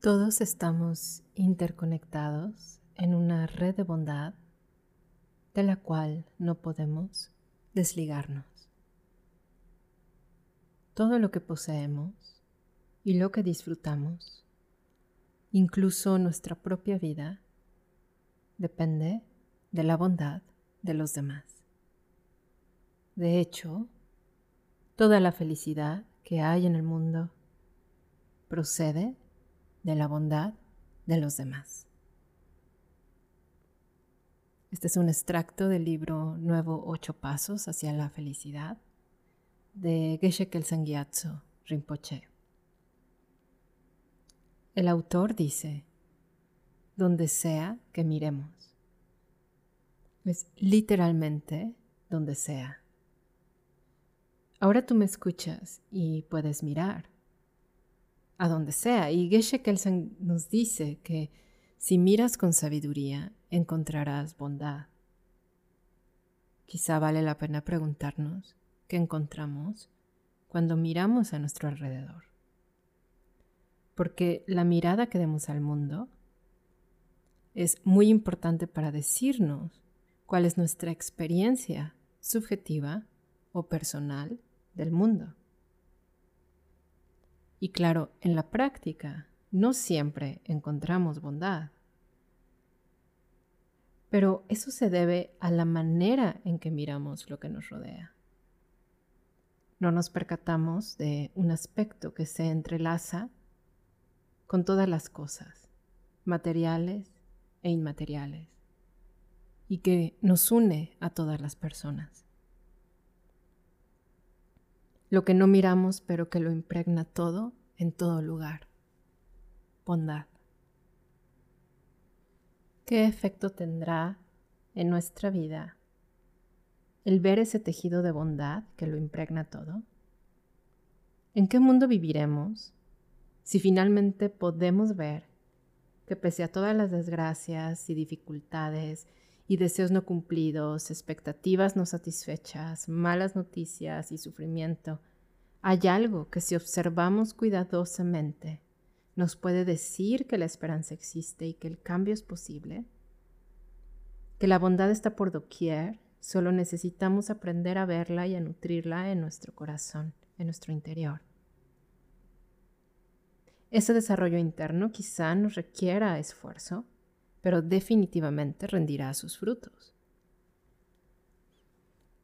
Todos estamos interconectados en una red de bondad de la cual no podemos desligarnos. Todo lo que poseemos y lo que disfrutamos, incluso nuestra propia vida, depende de la bondad de los demás. De hecho, toda la felicidad que hay en el mundo procede de la bondad de los demás. Este es un extracto del libro Nuevo Ocho Pasos hacia la Felicidad de Geshe Kelsang Gyatso Rinpoche. El autor dice, donde sea que miremos. Es literalmente donde sea. Ahora tú me escuchas y puedes mirar a donde sea. Y Geshe Kelsang nos dice que si miras con sabiduría, encontrarás bondad. Quizá vale la pena preguntarnos qué encontramos cuando miramos a nuestro alrededor. Porque la mirada que demos al mundo es muy importante para decirnos cuál es nuestra experiencia subjetiva o personal del mundo. Y claro, en la práctica no siempre encontramos bondad. Pero eso se debe a la manera en que miramos lo que nos rodea. No nos percatamos de un aspecto que se entrelaza con todas las cosas, materiales e inmateriales, y que nos une a todas las personas lo que no miramos pero que lo impregna todo en todo lugar. Bondad. ¿Qué efecto tendrá en nuestra vida el ver ese tejido de bondad que lo impregna todo? ¿En qué mundo viviremos si finalmente podemos ver que pese a todas las desgracias y dificultades y deseos no cumplidos, expectativas no satisfechas, malas noticias y sufrimiento, hay algo que si observamos cuidadosamente nos puede decir que la esperanza existe y que el cambio es posible, que la bondad está por doquier, solo necesitamos aprender a verla y a nutrirla en nuestro corazón, en nuestro interior. Ese desarrollo interno quizá nos requiera esfuerzo, pero definitivamente rendirá sus frutos.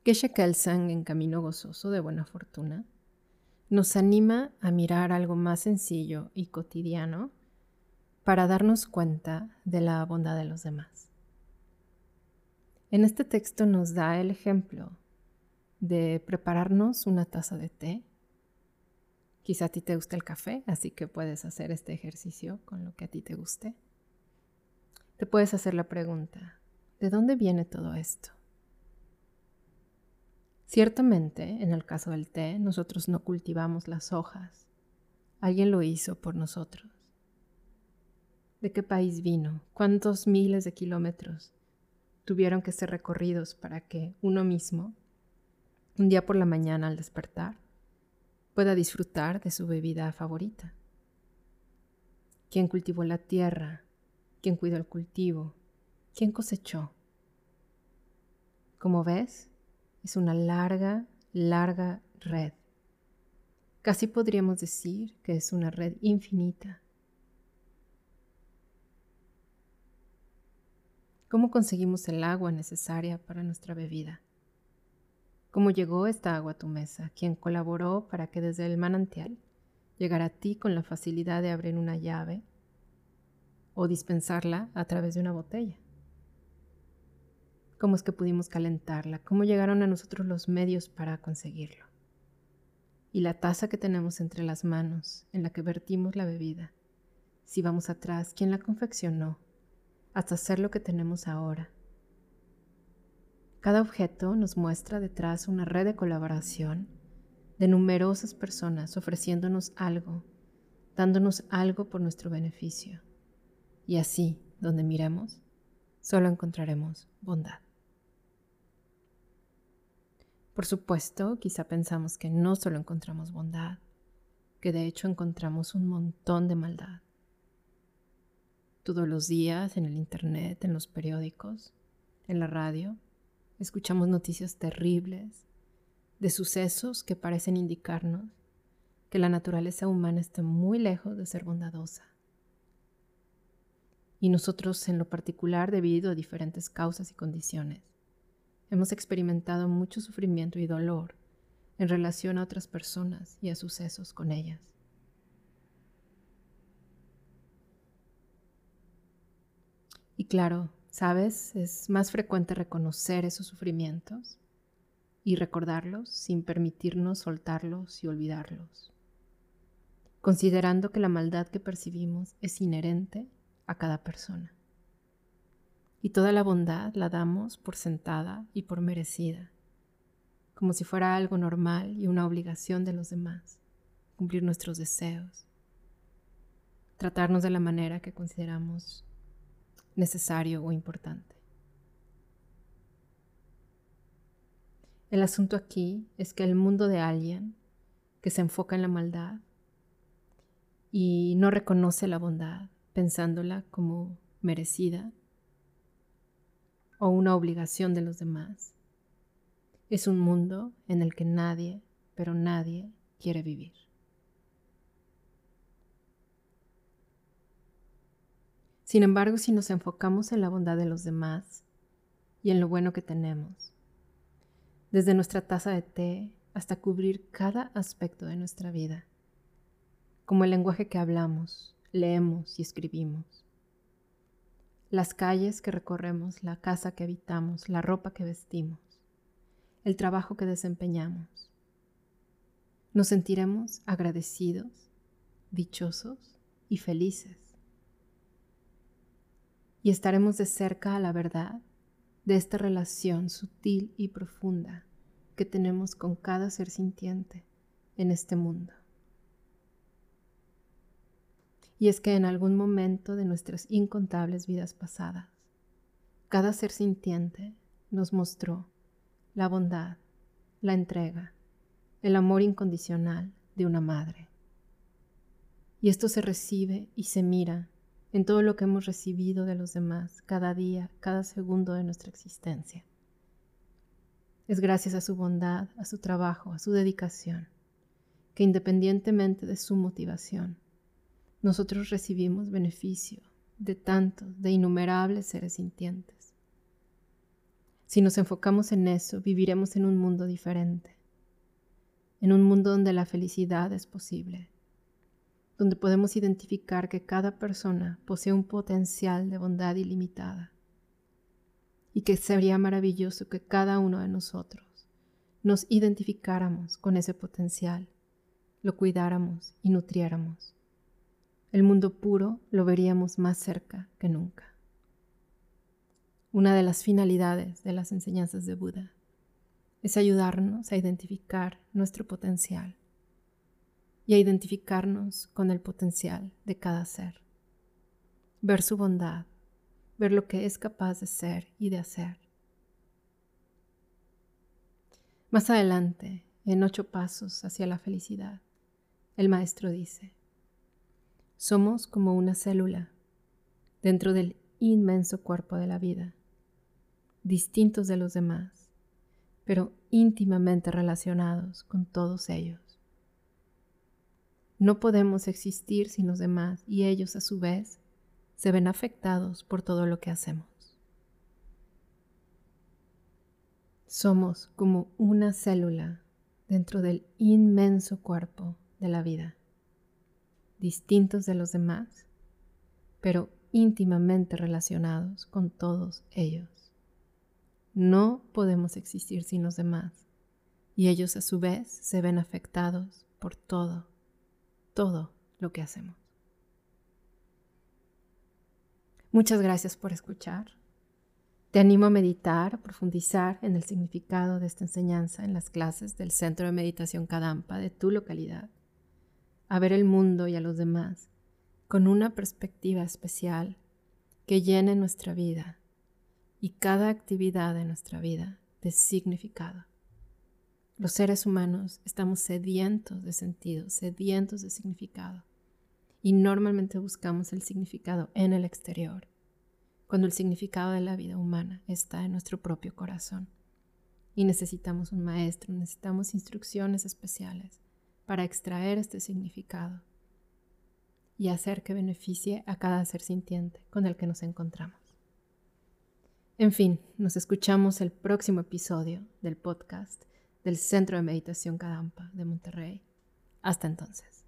Geshe Kelsang en Camino Gozoso de Buena Fortuna nos anima a mirar algo más sencillo y cotidiano para darnos cuenta de la bondad de los demás. En este texto nos da el ejemplo de prepararnos una taza de té. Quizá a ti te guste el café, así que puedes hacer este ejercicio con lo que a ti te guste te puedes hacer la pregunta, ¿de dónde viene todo esto? Ciertamente, en el caso del té, nosotros no cultivamos las hojas. Alguien lo hizo por nosotros. ¿De qué país vino? ¿Cuántos miles de kilómetros tuvieron que ser recorridos para que uno mismo, un día por la mañana al despertar, pueda disfrutar de su bebida favorita? ¿Quién cultivó la tierra ¿Quién cuidó el cultivo, ¿Quién cosechó. Como ves, es una larga, larga red. Casi podríamos decir que es una red infinita. ¿Cómo conseguimos el agua necesaria para nuestra bebida? ¿Cómo llegó esta agua a tu mesa? ¿Quién colaboró para que desde el manantial llegara a ti con la facilidad de abrir una llave o dispensarla a través de una botella. ¿Cómo es que pudimos calentarla? ¿Cómo llegaron a nosotros los medios para conseguirlo? Y la taza que tenemos entre las manos en la que vertimos la bebida. Si vamos atrás, ¿quién la confeccionó? Hasta hacer lo que tenemos ahora. Cada objeto nos muestra detrás una red de colaboración de numerosas personas ofreciéndonos algo, dándonos algo por nuestro beneficio. Y así, donde miremos, solo encontraremos bondad. Por supuesto, quizá pensamos que no solo encontramos bondad, que de hecho encontramos un montón de maldad. Todos los días en el Internet, en los periódicos, en la radio, escuchamos noticias terribles de sucesos que parecen indicarnos que la naturaleza humana está muy lejos de ser bondadosa. Y nosotros en lo particular, debido a diferentes causas y condiciones, hemos experimentado mucho sufrimiento y dolor en relación a otras personas y a sucesos con ellas. Y claro, sabes, es más frecuente reconocer esos sufrimientos y recordarlos sin permitirnos soltarlos y olvidarlos, considerando que la maldad que percibimos es inherente a cada persona. Y toda la bondad la damos por sentada y por merecida, como si fuera algo normal y una obligación de los demás, cumplir nuestros deseos, tratarnos de la manera que consideramos necesario o importante. El asunto aquí es que el mundo de alguien que se enfoca en la maldad y no reconoce la bondad, pensándola como merecida o una obligación de los demás, es un mundo en el que nadie, pero nadie quiere vivir. Sin embargo, si nos enfocamos en la bondad de los demás y en lo bueno que tenemos, desde nuestra taza de té hasta cubrir cada aspecto de nuestra vida, como el lenguaje que hablamos, leemos y escribimos, las calles que recorremos, la casa que habitamos, la ropa que vestimos, el trabajo que desempeñamos. Nos sentiremos agradecidos, dichosos y felices y estaremos de cerca a la verdad de esta relación sutil y profunda que tenemos con cada ser sintiente en este mundo. Y es que en algún momento de nuestras incontables vidas pasadas, cada ser sintiente nos mostró la bondad, la entrega, el amor incondicional de una madre. Y esto se recibe y se mira en todo lo que hemos recibido de los demás cada día, cada segundo de nuestra existencia. Es gracias a su bondad, a su trabajo, a su dedicación, que independientemente de su motivación, nosotros recibimos beneficio de tantos, de innumerables seres sintientes. Si nos enfocamos en eso, viviremos en un mundo diferente, en un mundo donde la felicidad es posible, donde podemos identificar que cada persona posee un potencial de bondad ilimitada y que sería maravilloso que cada uno de nosotros nos identificáramos con ese potencial, lo cuidáramos y nutriéramos. El mundo puro lo veríamos más cerca que nunca. Una de las finalidades de las enseñanzas de Buda es ayudarnos a identificar nuestro potencial y a identificarnos con el potencial de cada ser. Ver su bondad, ver lo que es capaz de ser y de hacer. Más adelante, en ocho pasos hacia la felicidad, el maestro dice, somos como una célula dentro del inmenso cuerpo de la vida, distintos de los demás, pero íntimamente relacionados con todos ellos. No podemos existir sin los demás y ellos a su vez se ven afectados por todo lo que hacemos. Somos como una célula dentro del inmenso cuerpo de la vida, distintos de los demás, pero íntimamente relacionados con todos ellos. No podemos existir sin los demás y ellos a su vez se ven afectados por todo todo lo que hacemos. Muchas gracias por escuchar. Te animo a meditar, a profundizar en el significado de esta enseñanza en las clases del Centro de Meditación Kadampa de tu localidad, a ver el mundo y a los demás con una perspectiva especial que llene nuestra vida y cada actividad de nuestra vida de significado. Los seres humanos estamos sedientos de sentido, sedientos de significado. Y normalmente buscamos el significado en el exterior, cuando el significado de la vida humana está en nuestro propio corazón. Y necesitamos un maestro, necesitamos instrucciones especiales para extraer este significado y hacer que beneficie a cada ser sintiente con el que nos encontramos. En fin, nos escuchamos el próximo episodio del podcast del Centro de Meditación Kadampa de Monterrey. Hasta entonces.